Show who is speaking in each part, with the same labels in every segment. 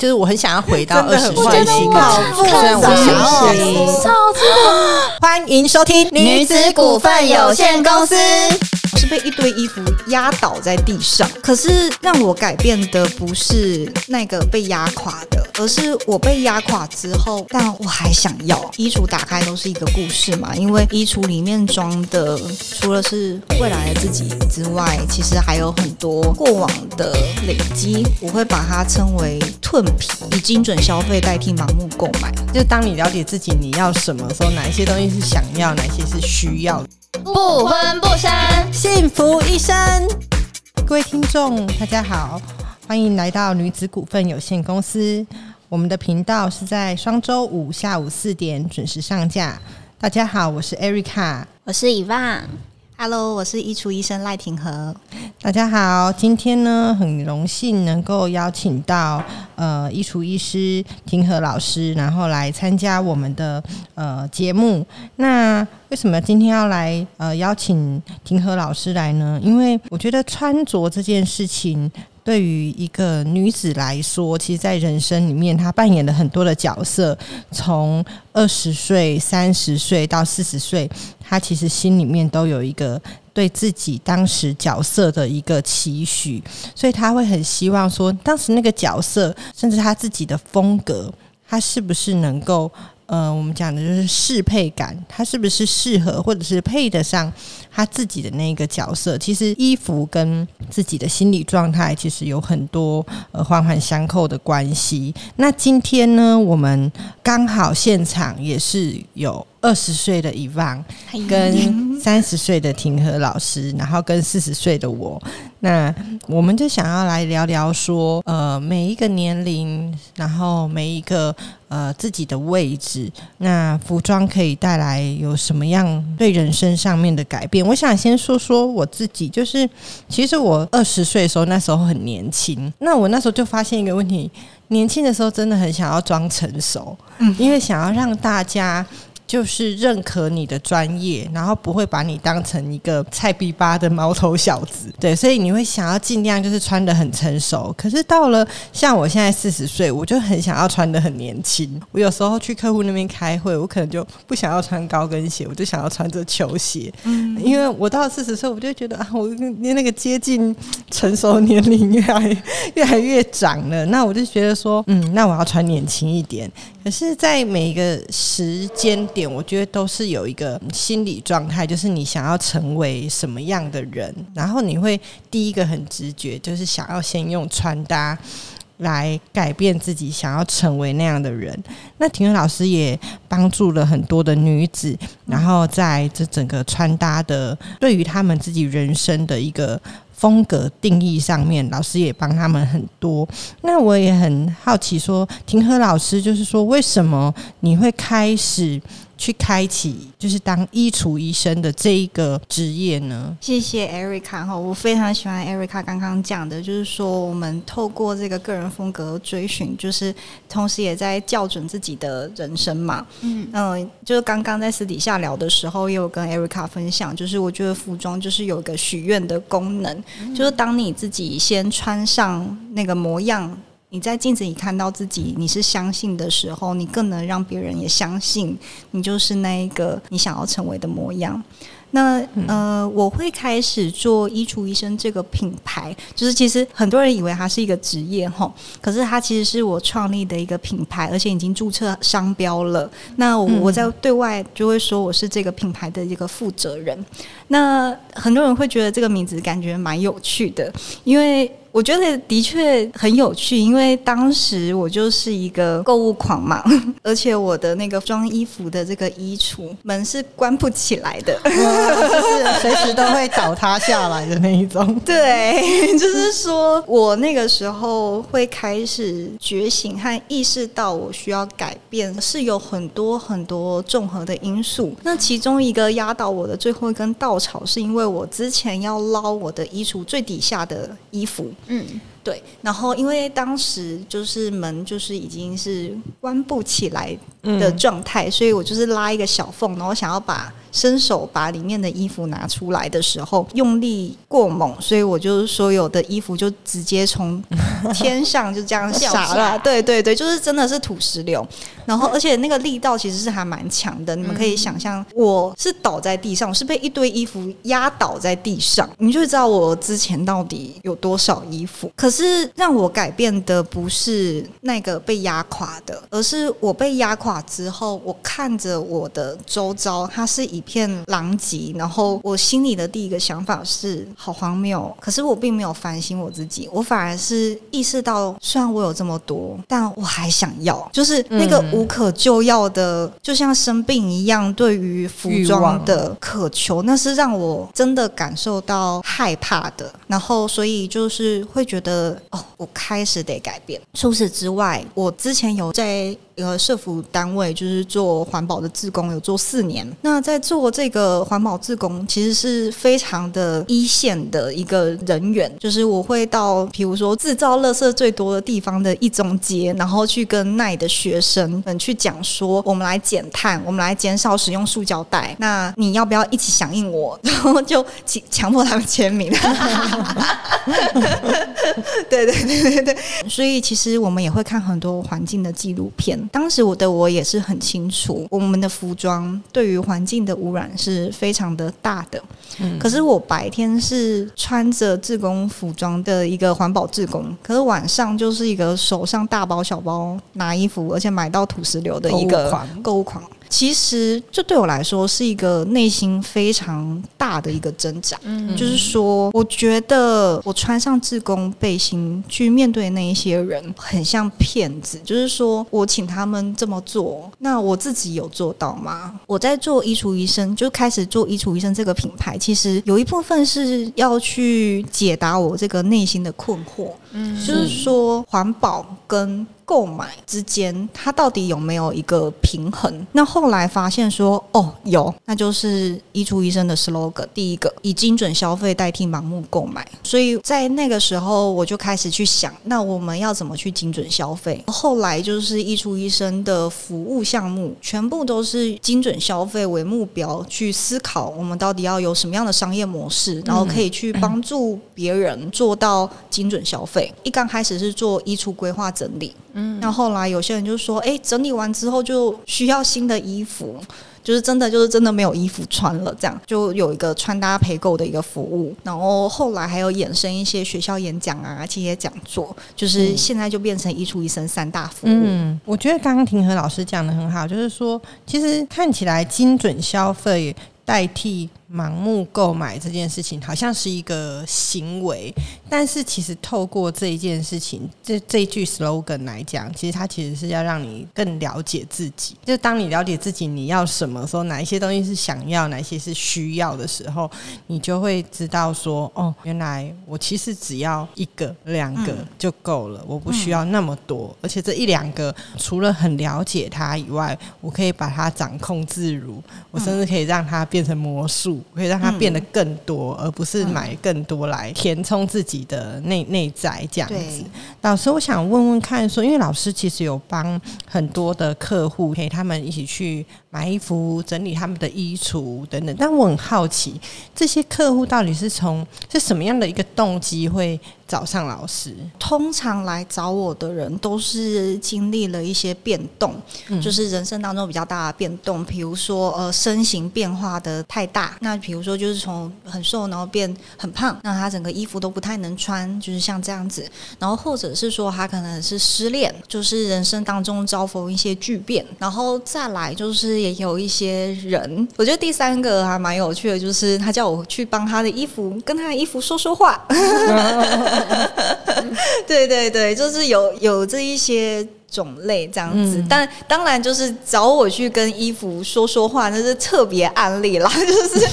Speaker 1: 就是我很想要回到二十岁虽然我想要
Speaker 2: 超
Speaker 1: 欢迎收听
Speaker 2: 女子股份有限公司。
Speaker 3: 是被一堆衣服压倒在地上，可是让我改变的不是那个被压垮的，而是我被压垮之后，但我还想要。衣橱打开都是一个故事嘛，因为衣橱里面装的除了是未来的自己之外，其实还有很多过往的累积。我会把它称为褪皮，以精准消费代替盲目购买。
Speaker 1: 就当你了解自己你要什么时候，哪一些东西是想要，哪些是需要。
Speaker 2: 不婚不生，
Speaker 1: 幸福一生。各位听众，大家好，欢迎来到女子股份有限公司。我们的频道是在双周五下午四点准时上架。大家好，我是 Erica。
Speaker 2: 我是以望。
Speaker 3: Hello，我是衣橱医生赖廷和。
Speaker 1: 大家好，今天呢很荣幸能够邀请到呃衣橱医师廷和老师，然后来参加我们的呃节目。那为什么今天要来呃邀请廷和老师来呢？因为我觉得穿着这件事情。对于一个女子来说，其实，在人生里面，她扮演了很多的角色。从二十岁、三十岁到四十岁，她其实心里面都有一个对自己当时角色的一个期许，所以她会很希望说，当时那个角色，甚至她自己的风格，她是不是能够。呃，我们讲的就是适配感，他是不是适合，或者是配得上他自己的那个角色？其实衣服跟自己的心理状态其实有很多呃环环相扣的关系。那今天呢，我们刚好现场也是有二十岁的伊万，跟三十岁的庭和老师，然后跟四十岁的我，那我们就想要来聊聊说，呃，每一个年龄，然后每一个。呃，自己的位置，那服装可以带来有什么样对人生上面的改变？我想先说说我自己，就是其实我二十岁的时候，那时候很年轻，那我那时候就发现一个问题，年轻的时候真的很想要装成熟，嗯，因为想要让大家。就是认可你的专业，然后不会把你当成一个菜逼巴的毛头小子，对，所以你会想要尽量就是穿的很成熟。可是到了像我现在四十岁，我就很想要穿的很年轻。我有时候去客户那边开会，我可能就不想要穿高跟鞋，我就想要穿着球鞋。嗯，因为我到了四十岁，我就觉得啊，我那个接近成熟年龄越来越来越长了，那我就觉得说，嗯，那我要穿年轻一点。可是，在每一个时间点，我觉得都是有一个心理状态，就是你想要成为什么样的人，然后你会第一个很直觉，就是想要先用穿搭来改变自己，想要成为那样的人。那庭院老师也帮助了很多的女子，然后在这整个穿搭的对于他们自己人生的一个。风格定义上面，老师也帮他们很多。那我也很好奇，说庭和老师就是说，为什么你会开始去开启，就是当衣橱医生的这一个职业呢？
Speaker 3: 谢谢 Erica 哈，我非常喜欢 Erica 刚刚讲的，就是说我们透过这个个人风格追寻，就是同时也在校准自己的人生嘛。嗯嗯，就是刚刚在私底下聊的时候，也有跟 Erica 分享，就是我觉得服装就是有一个许愿的功能。就是当你自己先穿上那个模样，你在镜子里看到自己，你是相信的时候，你更能让别人也相信你就是那一个你想要成为的模样。那呃，我会开始做衣橱医生这个品牌，就是其实很多人以为它是一个职业哈，可是它其实是我创立的一个品牌，而且已经注册商标了。那我在对外就会说我是这个品牌的一个负责人。那很多人会觉得这个名字感觉蛮有趣的，因为。我觉得的确很有趣，因为当时我就是一个购物狂嘛，而且我的那个装衣服的这个衣橱门是关不起来的，
Speaker 1: 就是随时都会倒塌下来的那一种。
Speaker 3: 对，就是说我那个时候会开始觉醒和意识到我需要改变，是有很多很多综合的因素。那其中一个压倒我的最后一根稻草，是因为我之前要捞我的衣橱最底下的衣服。嗯，对。然后因为当时就是门就是已经是关不起来的状态，所以我就是拉一个小缝，然后想要把伸手把里面的衣服拿出来的时候，用力过猛，所以我就是所有的衣服就直接从天上就这样洒了。对对对，就是真的是土石流。然后，而且那个力道其实是还蛮强的。你们可以想象，我是倒在地上，我是被一堆衣服压倒在地上，你就知道我之前到底有多少衣服。可是让我改变的不是那个被压垮的，而是我被压垮之后，我看着我的周遭，它是一片狼藉。然后我心里的第一个想法是好荒谬。可是我并没有反省我自己，我反而是意识到，虽然我有这么多，但我还想要，就是那个。无可救药的，就像生病一样，对于服装的渴求，那是让我真的感受到害怕的。然后，所以就是会觉得，哦，我开始得改变。除此之外，我之前有在。个社服单位就是做环保的志工，有做四年。那在做这个环保志工，其实是非常的一线的一个人员。就是我会到，比如说制造垃圾最多的地方的一中街，然后去跟奈的学生们去讲说，我们来减碳，我们来减少使用塑胶袋。那你要不要一起响应我？然后就强迫他们签名。对对对对对。所以其实我们也会看很多环境的纪录片。当时我的我也是很清楚，我们的服装对于环境的污染是非常的大的。嗯，可是我白天是穿着自工服装的一个环保志工，可是晚上就是一个手上大包小包拿衣服，而且买到土石流的一个购物狂。其实，这对我来说是一个内心非常大的一个挣扎。嗯，就是说，我觉得我穿上自工背心去面对那一些人，很像骗子。就是说我请他们这么做，那我自己有做到吗？我在做衣橱医生，就开始做衣橱医生这个品牌，其实有一部分是要去解答我这个内心的困惑。嗯，就是说环保跟。购买之间，它到底有没有一个平衡？那后来发现说，哦，有，那就是医出医生的 slogan，第一个以精准消费代替盲目购买。所以在那个时候，我就开始去想，那我们要怎么去精准消费？后来就是医出医生的服务项目，全部都是精准消费为目标去思考，我们到底要有什么样的商业模式，然后可以去帮助别人做到精准消费。一刚开始是做衣橱规划整理。嗯，那后来有些人就说，哎，整理完之后就需要新的衣服，就是真的就是真的没有衣服穿了，这样就有一个穿搭陪购的一个服务。然后后来还有衍生一些学校演讲啊，这些讲座，就是现在就变成一出一生三大服务。嗯，
Speaker 1: 我觉得刚刚庭和老师讲的很好，就是说其实看起来精准消费代替。盲目购买这件事情好像是一个行为，但是其实透过这一件事情，这这一句 slogan 来讲，其实它其实是要让你更了解自己。就当你了解自己你要什么，说哪一些东西是想要，哪些是需要的时候，你就会知道说，哦，原来我其实只要一个、两个就够了，我不需要那么多。而且这一两个，除了很了解它以外，我可以把它掌控自如，我甚至可以让它变成魔术。可以让它变得更多，而不是买更多来填充自己的内内在这样子。老师，我想问问看，说因为老师其实有帮很多的客户陪他们一起去买衣服、整理他们的衣橱等等，但我很好奇，这些客户到底是从是什么样的一个动机会？找上老师，
Speaker 3: 通常来找我的人都是经历了一些变动，就是人生当中比较大的变动，比如说呃身形变化的太大，那比如说就是从很瘦然后变很胖，那他整个衣服都不太能穿，就是像这样子，然后或者是说他可能是失恋，就是人生当中遭逢一些巨变，然后再来就是也有一些人，我觉得第三个还蛮有趣的，就是他叫我去帮他的衣服跟他的衣服说说话。对对对，就是有有这一些种类这样子，但当然就是找我去跟衣服说说话，那是特别案例啦。就是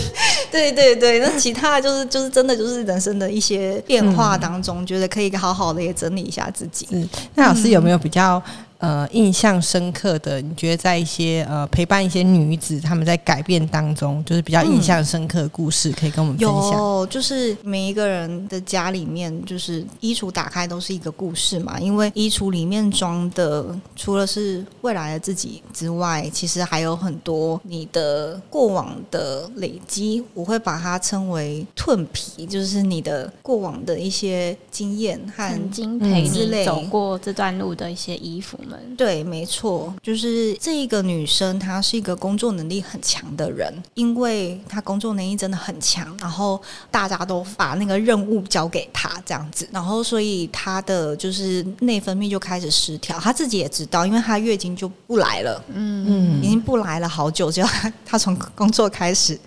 Speaker 3: 对对对，那其他就是就是真的就是人生的一些变化当中，觉得可以好好的也整理一下自己。
Speaker 1: 嗯那老师有没有比较呃印象深刻的？你觉得在一些呃陪伴一些女子她们在改变当中，就是比较印象深刻的故事，可以跟我们分享？
Speaker 3: 有，就是每一个人的家里面，就是衣橱打开都是一个故事嘛。因为衣橱里面装的，除了是未来的自己之外，其实还有很多你的过往的累积。我会把它称为褪皮，就是你的过往的一些经验和
Speaker 2: 曾经陪你走过这段路的一些衣服们。
Speaker 3: 对，没错，就是这一个女生，她是一个工作能力很强的人，因为她工作能力真的很强，然后大家都把那个任务交给她这样子，然后所以她的就是内分泌就开始失调，她自己也知道，因为她月经就不来了，嗯。嗯，已经不来了好久，只要她从工作开始，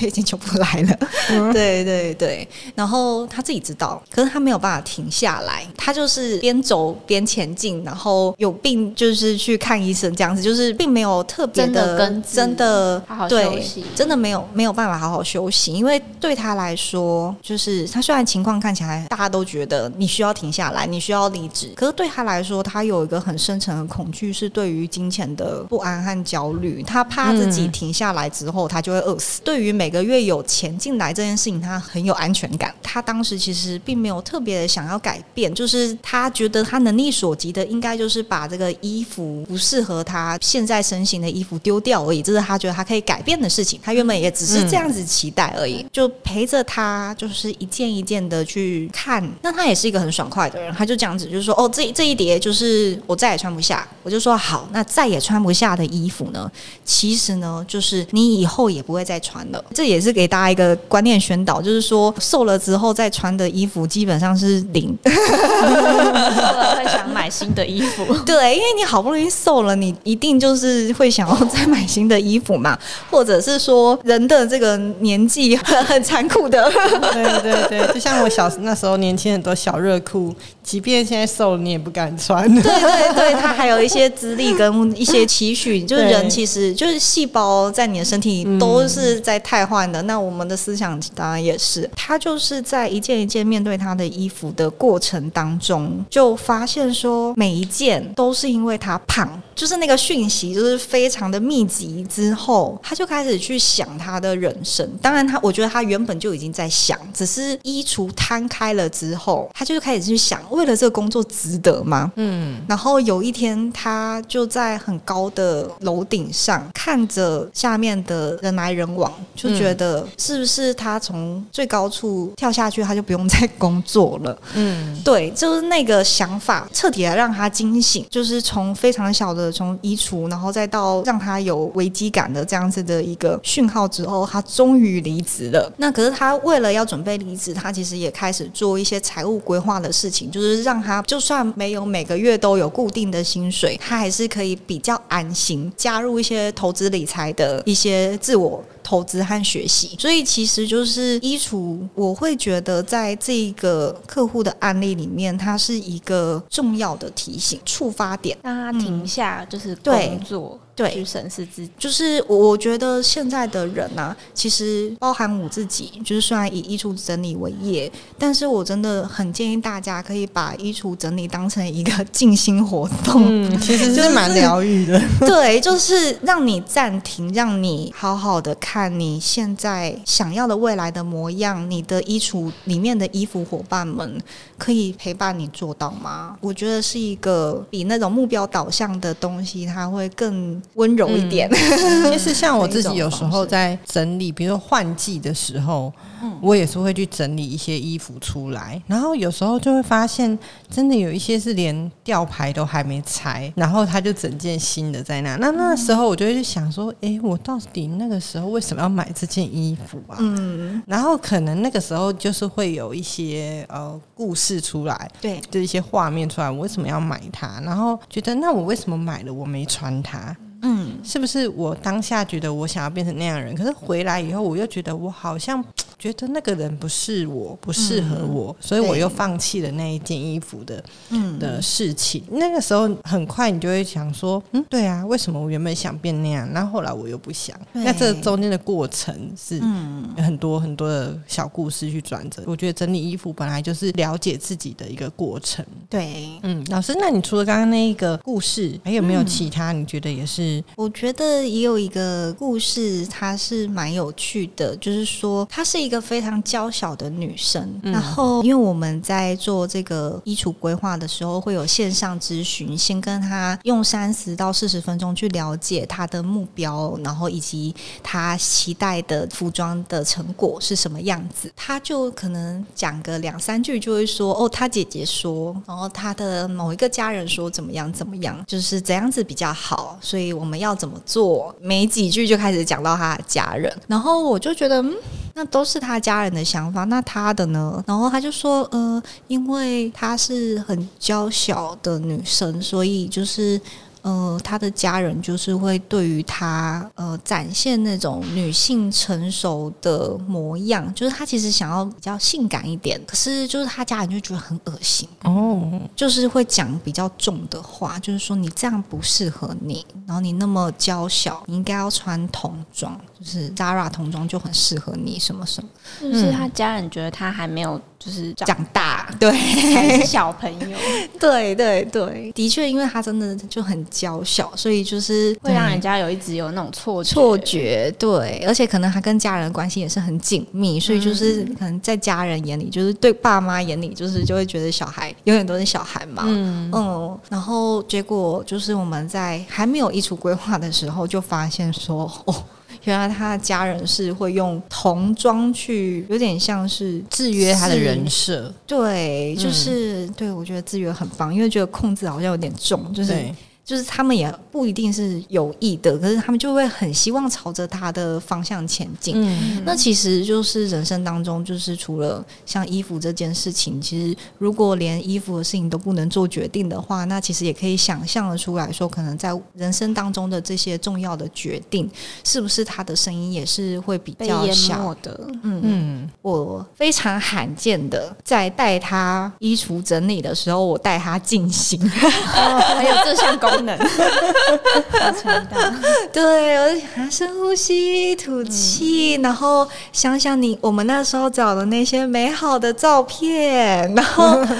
Speaker 3: 月经就不来了，对对对，然后她自己知道，可是她没有办法停下来，她就是边走边前进，然后有病就是去看医生这样子，就是并没有特别
Speaker 2: 的
Speaker 3: 真的
Speaker 2: 好好休息，
Speaker 3: 真的没有没有办法好好休息，因为对他来说，就是他虽然情况看起来大家都觉得你需要停下来，你需要离职，可是对他来说，他有一个很深层的恐惧，是对于金钱的不安和焦虑，他怕自己停下来之后，他就会饿死。对于每个月有钱进来这件事情，他很有安全感。他当时其实并没有特别的想要改变，就是他觉得他能力所及的，应该就是把这个衣服不适合他现在身形的衣服丢掉而已。这是他觉得他可以改变的事情。他原本也只是这样子期待而已，就陪着他，就是一件一件的去看。那他也是一个很爽快的人，他就这样子，就是说，哦，这这一叠就是我再也穿不下。我就说好，那再也穿不下的衣服呢？其实呢，就是你以后也不会再穿了。这也是给大家一个观念宣导，就是说瘦了之后再穿的衣服基本上是零。
Speaker 2: 瘦了会想买新的衣服，
Speaker 3: 对，因为你好不容易瘦了，你一定就是会想要再买新的衣服嘛，或者是说人的这个年纪很很残酷的，
Speaker 1: 对对对，就像我小那时候年轻很多小热裤，即便现在瘦了，你也不敢穿。
Speaker 3: 对对对，它还有一些资历跟一些期许，就是人其实就是细胞在你的身体都是在汰换的，那我们的思想当然也是，他就是在一件一件面对他的衣服的过程当中，就发现说每一件都是因为他胖，就是那个讯息就是非常的密集之后，他就开始去想他的人生。当然，他我觉得他原本就已经在想，只是衣橱摊开了之后，他就开始去想，为了这个工作值得吗？嗯。然后有一天，他就在很高的楼顶上看着下面的人来人往，就觉得是不是他从最高处跳下去，他就不用再工作了？嗯，对，就是那个想法彻底的让他惊醒，就是从非常小的从衣橱，然后再到让他有危机感的这样子的一个讯号之后，他终于离职了。那可是他为了要准备离职，他其实也开始做一些财务规划的事情，就是让他就算没有每个月都有固定的薪水，他还是可以比较安心加入一些投资理财的一些自我。投资和学习，所以其实就是衣橱。我会觉得，在这个客户的案例里面，它是一个重要的提醒、触发点，
Speaker 2: 让他停下，就是工作。
Speaker 3: 对，
Speaker 2: 去审视自己，
Speaker 3: 就是我我觉得现在的人呢，其实包含我自己，就是虽然以衣橱整理为业，但是我真的很建议大家可以把衣橱整理当成一个静心活动，
Speaker 1: 嗯，其实是蛮疗愈的。
Speaker 3: 对，就是让你暂停，让你好好的看你现在想要的未来的模样。你的衣橱里面的衣服伙伴们可以陪伴你做到吗？我觉得是一个比那种目标导向的东西，它会更。温柔一点。
Speaker 1: 其实像我自己 有时候在整理，比如说换季的时候，我也是会去整理一些衣服出来。然后有时候就会发现，真的有一些是连吊牌都还没拆，然后他就整件新的在那。那那时候我就会去想说，哎，我到底那个时候为什么要买这件衣服啊？嗯。然后可能那个时候就是会有一些呃故事出来，
Speaker 3: 对，
Speaker 1: 就一些画面出来，我为什么要买它？然后觉得那我为什么买了我没穿它？嗯，是不是我当下觉得我想要变成那样人，可是回来以后我又觉得我好像觉得那个人不是我，不适合我，所以我又放弃了那一件衣服的的事情。那个时候很快你就会想说，嗯，对啊，为什么我原本想变那样，那后后来我又不想？那这中间的过程是有很多很多的小故事去转折。我觉得整理衣服本来就是了解自己的一个过程。
Speaker 3: 对，
Speaker 1: 嗯，老师，那你除了刚刚那一个故事，还有没有其他？你觉得也是？
Speaker 3: 我觉得也有一个故事，它是蛮有趣的，就是说，它是一个非常娇小的女生。然后，因为我们在做这个衣橱规划的时候，会有线上咨询，先跟她用三十到四十分钟去了解她的目标，然后以及她期待的服装的成果是什么样子。她就可能讲个两三句，就会说：“哦，她姐姐说，然后她的某一个家人说怎么样怎么样，就是怎样子比较好，所以我们要怎么做？没几句就开始讲到她的家人，然后我就觉得，嗯，那都是他家人的想法，那他的呢？然后他就说，呃，因为她是很娇小的女生，所以就是。呃，他的家人就是会对于他呃展现那种女性成熟的模样，就是他其实想要比较性感一点，可是就是他家人就觉得很恶心。哦，就是会讲比较重的话，就是说你这样不适合你，然后你那么娇小，你应该要穿童装，就是 Zara 童装就很适合你，什么什么，
Speaker 2: 就是他家人觉得他还没有。就是
Speaker 3: 长大，对，
Speaker 2: 还是小朋友，
Speaker 3: 对对对，的确，因为他真的就很娇小，所以就是
Speaker 2: 会让人家有一直有那种错
Speaker 3: 错觉，对，而且可能他跟家人关系也是很紧密，所以就是可能在家人眼里，就是对爸妈眼里，就是就会觉得小孩永远都是小孩嘛，嗯。嗯，然后结果就是我们在还没有衣橱规划的时候，就发现说哦。原来他的家人是会用童装去，有点像是
Speaker 1: 制约他的人设。
Speaker 3: 对，就是对我觉得制约很棒，因为觉得控制好像有点重，就是。就是他们也不一定是有意的，可是他们就会很希望朝着他的方向前进。嗯，那其实就是人生当中，就是除了像衣服这件事情，其实如果连衣服的事情都不能做决定的话，那其实也可以想象的出来说，可能在人生当中的这些重要的决定，是不是他的声音也是会比较小。
Speaker 2: 的？
Speaker 3: 嗯。嗯，我非常罕见的在带他衣橱整理的时候，我带他进行，
Speaker 2: 还有这项功。能，好强大。
Speaker 3: 对，我想深呼吸，吐气，然后想想你我们那时候找的那些美好的照片，然后。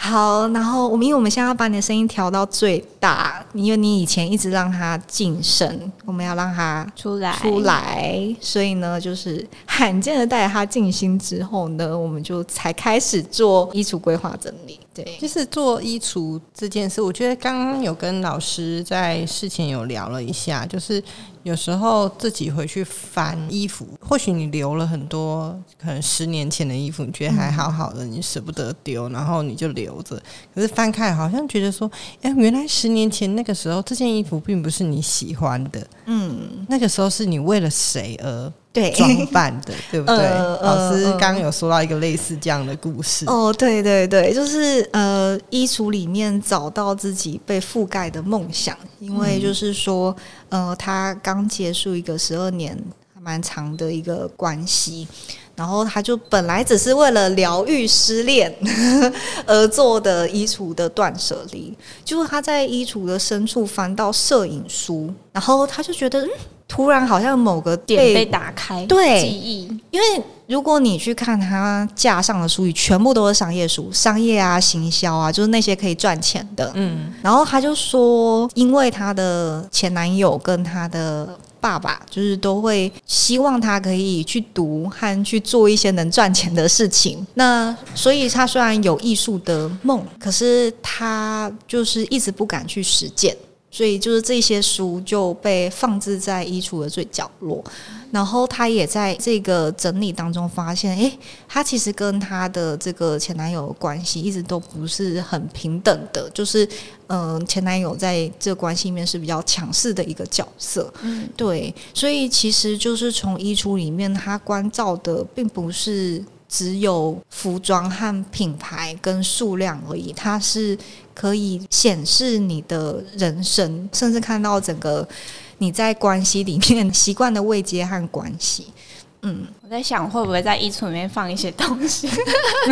Speaker 3: 好，然后我们因为我们现在要把你的声音调到最大，因为你以前一直让它静声，我们要让它
Speaker 2: 出来
Speaker 3: 出来，所以呢，就是罕见的带着它静心之后呢，我们就才开始做衣橱规划整理。对，
Speaker 1: 就是做衣橱这件事，我觉得刚刚有跟老师在事前有聊了一下，就是。有时候自己回去翻衣服，或许你留了很多可能十年前的衣服，你觉得还好好的，你舍不得丢，然后你就留着。可是翻开好像觉得说，哎，原来十年前那个时候这件衣服并不是你喜欢的，嗯，那个时候是你为了谁而。
Speaker 3: 对，
Speaker 1: 装扮的，对不对？老师刚刚有说到一个类似这样的故事。
Speaker 3: 哦，对对对，就是呃，衣橱里面找到自己被覆盖的梦想，因为就是说，呃，他刚结束一个十二年蛮长的一个关系，然后他就本来只是为了疗愈失恋 而做的衣橱的断舍离，就是他在衣橱的深处翻到摄影书，然后他就觉得嗯。突然好像某个
Speaker 2: 点被打开，
Speaker 3: 对，
Speaker 2: 记忆。
Speaker 3: 因为如果你去看他架上的书语，全部都是商业书，商业啊、行销啊，就是那些可以赚钱的。嗯，然后他就说，因为他的前男友跟他的爸爸，就是都会希望他可以去读和去做一些能赚钱的事情。那所以他虽然有艺术的梦，可是他就是一直不敢去实践。所以就是这些书就被放置在衣橱的最角落，然后他也在这个整理当中发现，诶，他其实跟他的这个前男友的关系一直都不是很平等的，就是嗯，前男友在这关系里面是比较强势的一个角色，嗯，对，所以其实就是从衣橱里面他关照的并不是。只有服装和品牌跟数量而已，它是可以显示你的人生，甚至看到整个你在关系里面习惯的位接和关系。嗯，
Speaker 2: 我在想会不会在衣橱里面放一些东西，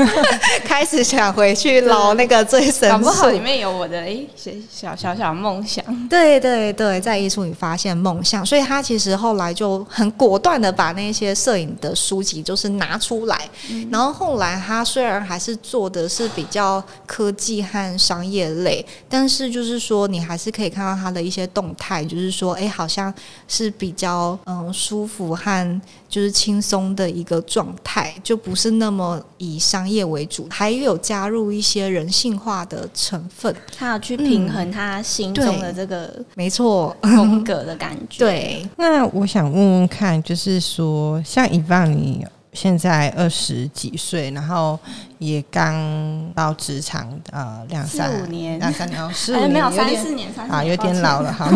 Speaker 3: 开始想回去捞那个最深
Speaker 2: 搞不好里
Speaker 3: 处。
Speaker 2: 面有我的诶小小小小梦想。
Speaker 3: 对对对，在艺术里发现梦想，所以他其实后来就很果断的把那些摄影的书籍就是拿出来，然后后来他虽然还是做的是比较科技和商业类，但是就是说你还是可以看到他的一些动态，就是说哎，好像是比较嗯舒服和就是轻松的一个状态，就不是那么以商业为主，还有加入一些人性化的成分。
Speaker 2: 他要去平衡他心中的这个
Speaker 3: 没错，
Speaker 2: 风格的感觉。，
Speaker 3: 对，
Speaker 1: 那我想问问看，就是说，像以棒你现在二十几岁，然后也刚到职场呃两
Speaker 2: 四
Speaker 1: 三
Speaker 2: 五年
Speaker 1: 两三年哦，四五
Speaker 2: 哎，
Speaker 1: 年
Speaker 2: 没有三四年，三四
Speaker 1: 啊，有点老了，。哈，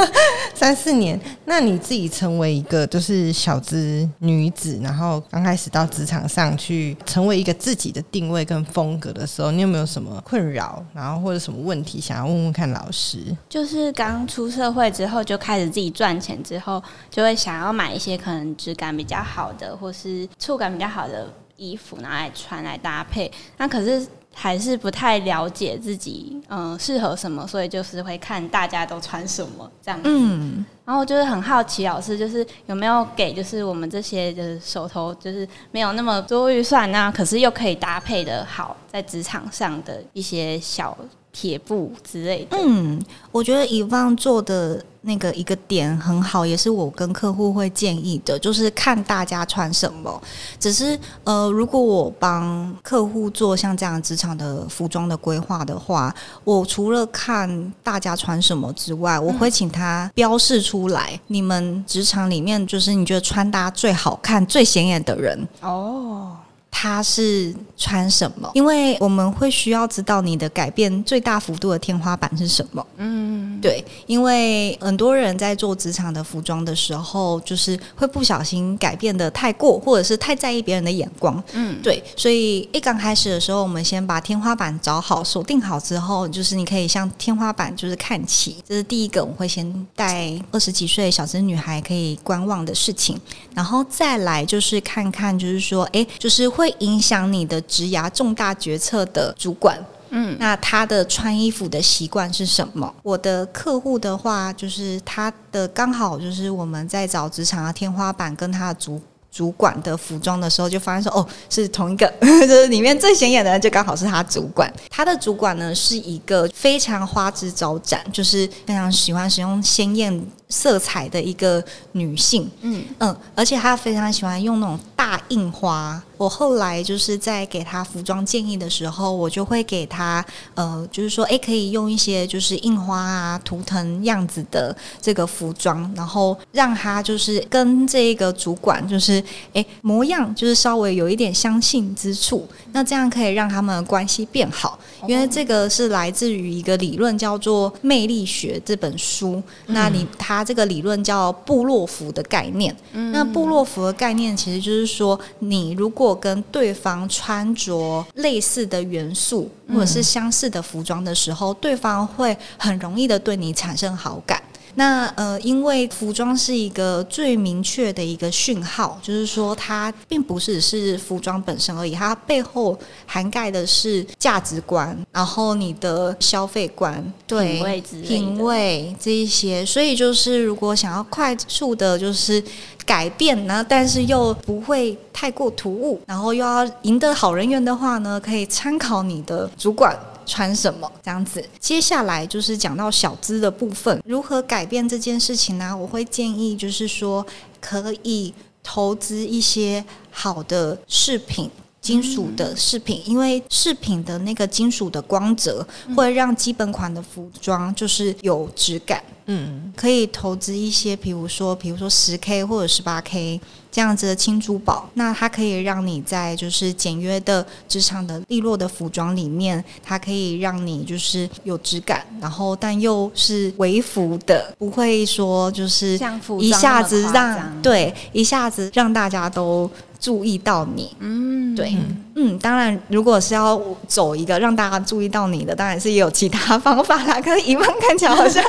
Speaker 1: 三四年。那你自己成为一个就是小资女子，然后刚开始到职场上去成为一个自己的定位跟风格的时候，你有没有什么困扰，然后或者什么问题想要问问看老师？
Speaker 2: 就是刚出社会之后，就开始自己赚钱之后，就会想要买一些可能质感比较好的，或是触感比较好的衣服拿来穿来搭配。那可是还是不太了解自己，嗯、适合什么，所以就是会看大家都穿什么这样子。
Speaker 3: 嗯。
Speaker 2: 然后就是很好奇，老师就是有没有给就是我们这些就是手头就是没有那么多预算那可是又可以搭配的好，在职场上的一些小铁布之类的。
Speaker 3: 嗯，我觉得以望做的那个一个点很好，也是我跟客户会建议的，就是看大家穿什么。只是呃，如果我帮客户做像这样职场的服装的规划的话，我除了看大家穿什么之外，我会请他标示出来，你们职场里面就是你觉得穿搭最好看、最显眼的人，
Speaker 2: 哦，
Speaker 3: 他是穿什么？因为我们会需要知道你的改变最大幅度的天花板是什么。
Speaker 2: 嗯，
Speaker 3: 对，因为很多人在做职场的服装的时候，就是会不小心改变的太过，或者是太在意别人的眼光。
Speaker 2: 嗯，
Speaker 3: 对，所以一刚开始的时候，我们先把天花板找好、锁定好之后，就是你可以向天花板就是看齐，这是第一个，我会先带二十几岁小资女孩可以观望的事情，然后再来就是看看，就是说，哎，就是会影响你的职涯重大决策的主管。
Speaker 2: 嗯，
Speaker 3: 那他的穿衣服的习惯是什么？我的客户的话，就是他的刚好就是我们在找职场的天花板跟他的主主管的服装的时候，就发现说哦是同一个，就是里面最显眼的人就刚好是他主管。他的主管呢是一个非常花枝招展，就是非常喜欢使用鲜艳色彩的一个女性。
Speaker 2: 嗯
Speaker 3: 嗯，而且她非常喜欢用那种大印花。我后来就是在给她服装建议的时候，我就会给她呃，就是说，诶，可以用一些就是印花啊、图腾样子的这个服装，然后让她就是跟这个主管就是诶模样就是稍微有一点相近之处，那这样可以让他们的关系变好。因为这个是来自于一个理论叫做魅力学这本书，那你它这个理论叫布洛服的概念。那布洛服的概念其实就是说，你如果跟对方穿着类似的元素或者是相似的服装的时候，对方会很容易的对你产生好感。那呃，因为服装是一个最明确的一个讯号，就是说它并不是是服装本身而已，它背后涵盖的是价值观，然后你的消费观，对
Speaker 2: 品味之
Speaker 3: 品味这一些。所以就是如果想要快速的，就是改变呢，但是又不会太过突兀，然后又要赢得好人缘的话呢，可以参考你的主管。穿什么这样子？接下来就是讲到小资的部分，如何改变这件事情呢？我会建议就是说，可以投资一些好的饰品。金属的饰品，因为饰品的那个金属的光泽会让基本款的服装就是有质感。
Speaker 1: 嗯，
Speaker 3: 可以投资一些，比如说，比如说十 K 或者十八 K 这样子的轻珠宝，那它可以让你在就是简约的职场的利落的服装里面，它可以让你就是有质感，然后但又是微服的，不会说就是一下子让对一下子让大家都注意到你。
Speaker 2: 嗯，
Speaker 3: 对，嗯，嗯当然，如果是要走一个让大家注意到你的，当然是也有其他方法啦。可是一曼看起来好像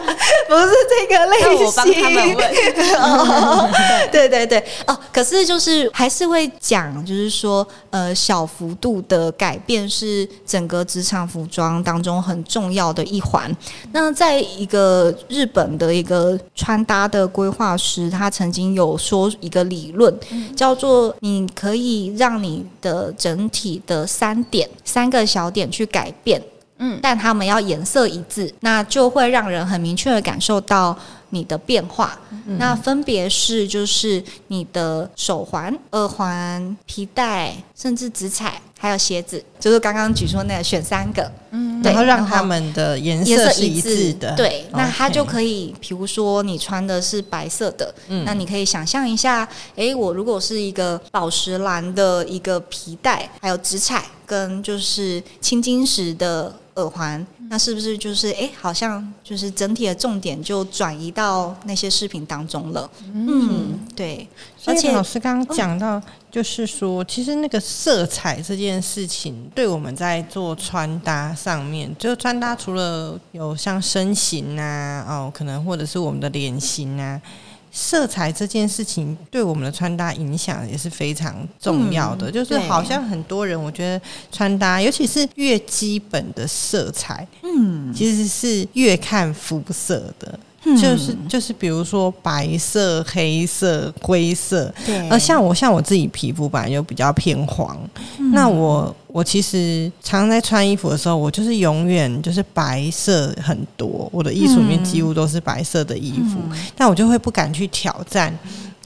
Speaker 3: 不是这个类型。
Speaker 2: 我帮他们问。
Speaker 3: 对对对，哦，可是就是还是会讲，就是说，呃，小幅度的改变是整个职场服装当中很重要的一环。那在一个日本的一个穿搭的规划师，他曾经有说一个理论，叫做你可以让你的整体。体的三点，三个小点去改变，嗯，但他们要颜色一致，那就会让人很明确的感受到你的变化。那分别是就是你的手环、耳环、皮带，甚至紫彩，还有鞋子，就是刚刚举出那个选三个，
Speaker 1: 嗯，然后让他们的颜色是一致的。
Speaker 3: 对，那它就可以，比如说你穿的是白色的，那你可以想象一下，哎，我如果是一个宝石蓝的一个皮带，还有紫彩跟就是青金石的耳环，那是不是就是哎，好像就是整体的重点就转移到那些视频当。当中了，嗯，对，
Speaker 1: 而且老师刚刚讲到，就是说，其实那个色彩这件事情，对我们在做穿搭上面，就穿搭除了有像身形啊，哦，可能或者是我们的脸型啊，色彩这件事情对我们的穿搭影响也是非常重要的。就是好像很多人，我觉得穿搭，尤其是越基本的色彩，嗯，其实是越看肤色的。就是就是，比如说白色、黑色、灰色，
Speaker 3: 对。
Speaker 1: 而像我像我自己皮肤本来就比较偏黄，那我我其实常在穿衣服的时候，我就是永远就是白色很多，我的衣橱里面几乎都是白色的衣服，但我就会不敢去挑战。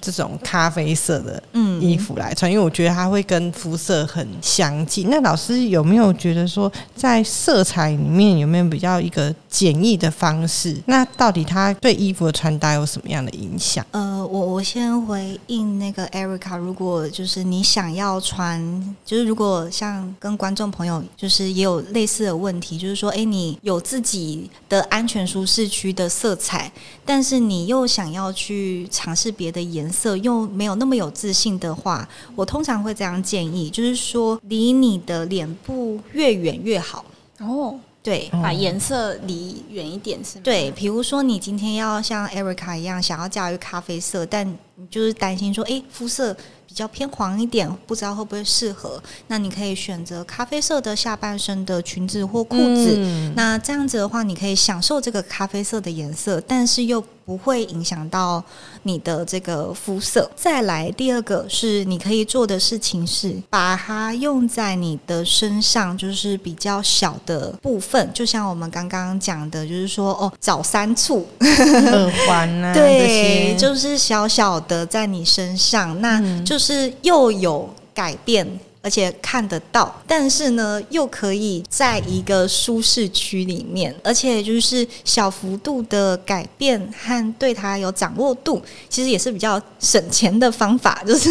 Speaker 1: 这种咖啡色的衣服来穿，因为我觉得它会跟肤色很相近。那老师有没有觉得说，在色彩里面有没有比较一个简易的方式？那到底它对衣服的穿搭有什么样的影响？
Speaker 3: 呃，我我先回应那个 Erica，如果就是你想要穿，就是如果像跟观众朋友就是也有类似的问题，就是说，哎，你有自己的安全舒适区的色彩，但是你又想要去尝试别的颜。色又没有那么有自信的话，我通常会这样建议，就是说离你的脸部越远越好。哦，对，
Speaker 2: 把颜色离远一点是吗。
Speaker 3: 对，比如说你今天要像 Erica 一样想要驾驭咖啡色，但你就是担心说，哎，肤色。比较偏黄一点，不知道会不会适合？那你可以选择咖啡色的下半身的裙子或裤子。那这样子的话，你可以享受这个咖啡色的颜色，但是又不会影响到你的这个肤色。再来，第二个是你可以做的事情是把它用在你的身上，就是比较小的部分，就像我们刚刚讲的，就是说哦，早三处
Speaker 1: 耳环啊，
Speaker 3: 对，就是小小的在你身上，那就。是是又有改变。而且看得到，但是呢，又可以在一个舒适区里面，而且就是小幅度的改变和对它有掌握度，其实也是比较省钱的方法。就是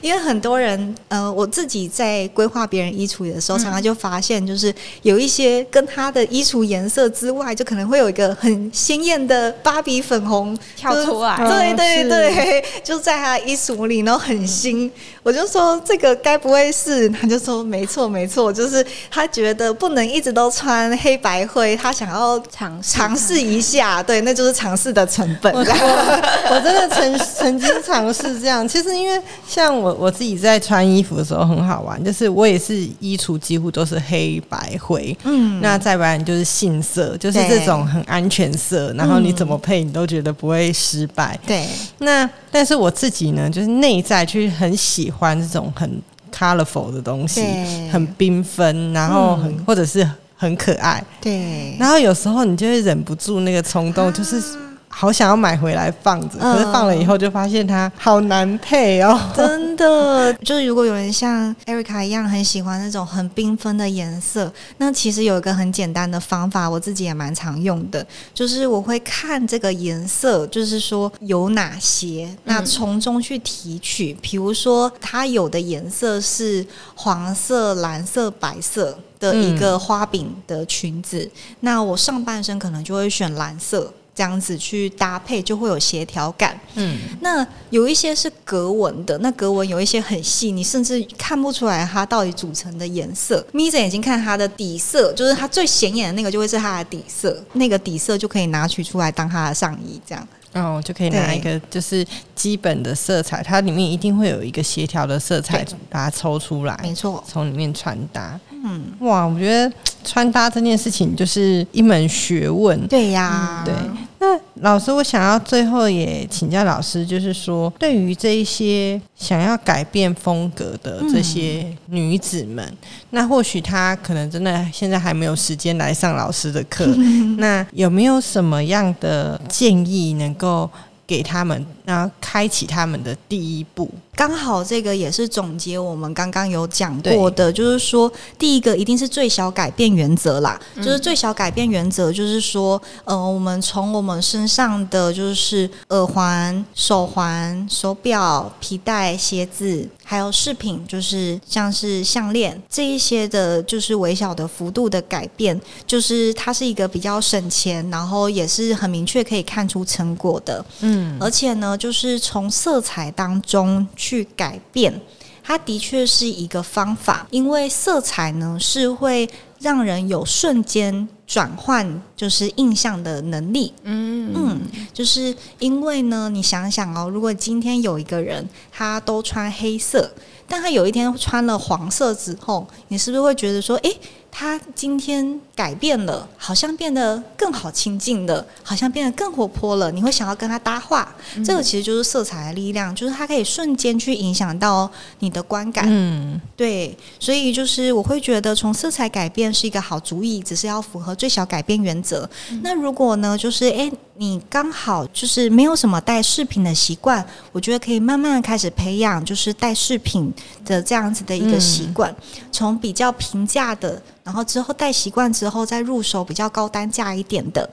Speaker 3: 因为很多人，呃，我自己在规划别人衣橱的时候，常常就发现，就是有一些跟他的衣橱颜色之外，就可能会有一个很鲜艳的芭比粉红
Speaker 2: 跳出来，
Speaker 3: 对对对，就在他衣橱里，然后很新。我就说这个该不会是？他就说：“没错，没错，就是他觉得不能一直都穿黑白灰，他想要
Speaker 2: 尝
Speaker 3: 尝试一下，对，那就是尝试的成本。”我
Speaker 1: 我真的曾曾经尝试这样。其实因为像我我自己在穿衣服的时候很好玩，就是我也是衣橱几乎都是黑白灰，嗯，那再不然就是杏色，就是这种很安全色，然后你怎么配你都觉得不会失败。
Speaker 3: 对，
Speaker 1: 那但是我自己呢，就是内在去很喜欢这种很。colorful 的东西，很缤纷，然后很或者是很可爱，
Speaker 3: 对。
Speaker 1: 然后有时候你就会忍不住那个冲动，就是。好想要买回来放着，可是放了以后就发现它好难配哦。
Speaker 3: 真的，就是如果有人像 Erica 一样很喜欢那种很缤纷的颜色，那其实有一个很简单的方法，我自己也蛮常用的，就是我会看这个颜色，就是说有哪些，那从中去提取。比如说，它有的颜色是黄色、蓝色、白色的一个花柄的裙子，那我上半身可能就会选蓝色。这样子去搭配，就会有协调感。
Speaker 1: 嗯，
Speaker 3: 那有一些是格纹的，那格纹有一些很细，你甚至看不出来它到底组成的颜色。眯着眼睛看它的底色，就是它最显眼的那个就会是它的底色，那个底色就可以拿取出来当它的上衣，这样。
Speaker 1: 哦，就可以拿一个就是基本的色彩，它里面一定会有一个协调的色彩，把它抽出来，
Speaker 3: 没错，
Speaker 1: 从里面穿搭。嗯，哇，我觉得穿搭这件事情就是一门学问。
Speaker 3: 对呀，
Speaker 1: 对。那老师，我想要最后也请教老师，就是说，对于这一些想要改变风格的这些女子们，那或许她可能真的现在还没有时间来上老师的课，那有没有什么样的建议能够？给他们，那开启他们的第一步。
Speaker 3: 刚好这个也是总结我们刚刚有讲过的，就是说，第一个一定是最小改变原则啦。就是最小改变原则，就是说，呃，我们从我们身上的就是耳环、手环、手表、皮带、鞋子。还有饰品，就是像是项链这一些的，就是微小的幅度的改变，就是它是一个比较省钱，然后也是很明确可以看出成果的。嗯，而且呢，就是从色彩当中去改变，它的确是一个方法，因为色彩呢是会让人有瞬间。转换就是印象的能力，嗯嗯，就是因为呢，你想想哦，如果今天有一个人他都穿黑色，但他有一天穿了黄色之后，你是不是会觉得说，哎？他今天改变了，好像变得更好亲近了，好像变得更活泼了。你会想要跟他搭话，这个其实就是色彩的力量，就是它可以瞬间去影响到你的观感。嗯，对，所以就是我会觉得从色彩改变是一个好主意，只是要符合最小改变原则。那如果呢，就是诶，你刚好就是没有什么带饰品的习惯，我觉得可以慢慢的开始培养，就是带饰品的这样子的一个习惯，从比较平价的。然后之后戴习惯之后，再入手比较高单价一点的。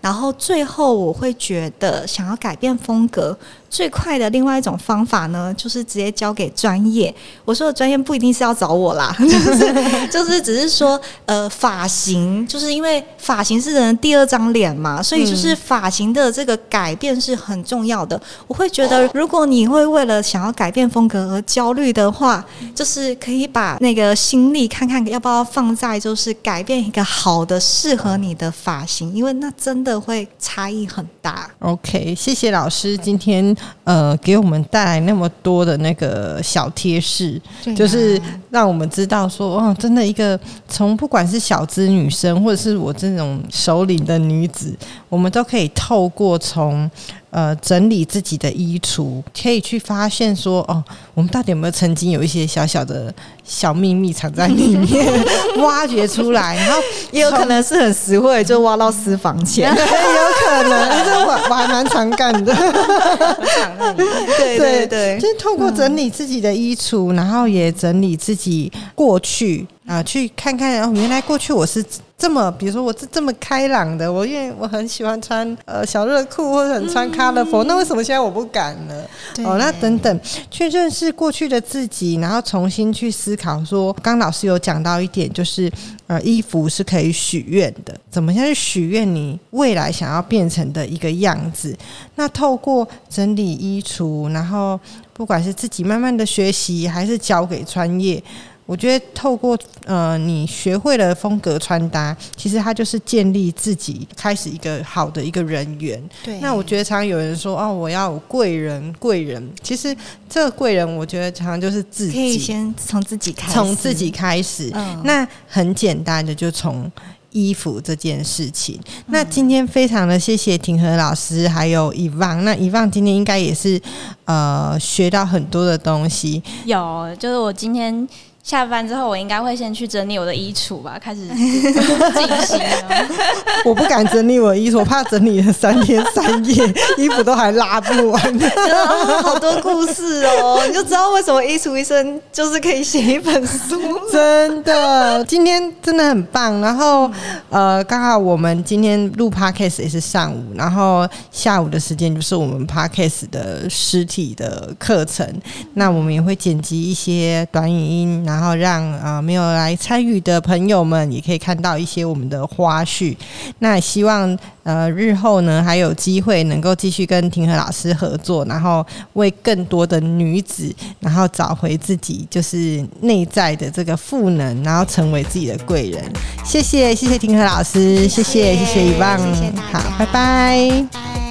Speaker 3: 然后最后我会觉得，想要改变风格。最快的另外一种方法呢，就是直接交给专业。我说的专业不一定是要找我啦，就是就是只是说，呃，发型，就是因为发型是人第二张脸嘛，所以就是发型的这个改变是很重要的。我会觉得，如果你会为了想要改变风格而焦虑的话，就是可以把那个心力看看要不要放在就是改变一个好的适合你的发型，因为那真的会差异很大。
Speaker 1: OK，谢谢老师今天。呃，给我们带来那么多的那个小贴士，就是让我们知道说，哦，真的一个从不管是小资女生，或者是我这种首领的女子，我们都可以透过从。呃，整理自己的衣橱，可以去发现说，哦，我们到底有没有曾经有一些小小的小秘密藏在里面，挖掘出来，然后
Speaker 3: 也有可能是很实惠，就挖到私房钱，
Speaker 1: 有可能，这我我还蛮常干的。
Speaker 3: 对对对，
Speaker 1: 就是透过整理自己的衣橱，然后也整理自己过去啊，去看看，哦，原来过去我是。这么，比如说我是这么开朗的，我因为我很喜欢穿呃小热裤或者很穿 colorful，那为什么现在我不敢呢？哦，那等等，去认识过去的自己，然后重新去思考。说，刚老师有讲到一点，就是呃，衣服是可以许愿的，怎么样去许愿你未来想要变成的一个样子？那透过整理衣橱，然后不管是自己慢慢的学习，还是交给专业。我觉得透过呃，你学会了风格穿搭，其实它就是建立自己开始一个好的一个人缘。
Speaker 3: 对。
Speaker 1: 那我觉得常常有人说哦，我要贵人，贵人。其实这个贵人，我觉得常常就是自己。
Speaker 3: 可以先从自己开始。
Speaker 1: 从自己开始。嗯。那很简单的，就从衣服这件事情。那今天非常的谢谢庭和老师，还有遗忘。那遗忘今天应该也是呃学到很多的东西。
Speaker 2: 有，就是我今天。下班之后，我应该会先去整理我的衣橱吧，开始 进行。
Speaker 1: 我不敢整理我的衣橱，我怕整理了三天三夜，衣服都还拉不完。
Speaker 3: 好多故事哦，你就知道为什么衣橱医生就是可以写一本书。
Speaker 1: 真的，今天真的很棒。然后呃，刚好我们今天录 podcast 也是上午，然后下午的时间就是我们 podcast 的实体的课程。那我们也会剪辑一些短语音。然后让呃没有来参与的朋友们也可以看到一些我们的花絮。那希望呃日后呢还有机会能够继续跟庭和老师合作，然后为更多的女子，然后找回自己就是内在的这个赋能，然后成为自己的贵人。谢谢谢谢庭和老师，谢谢谢谢一棒，好，拜拜。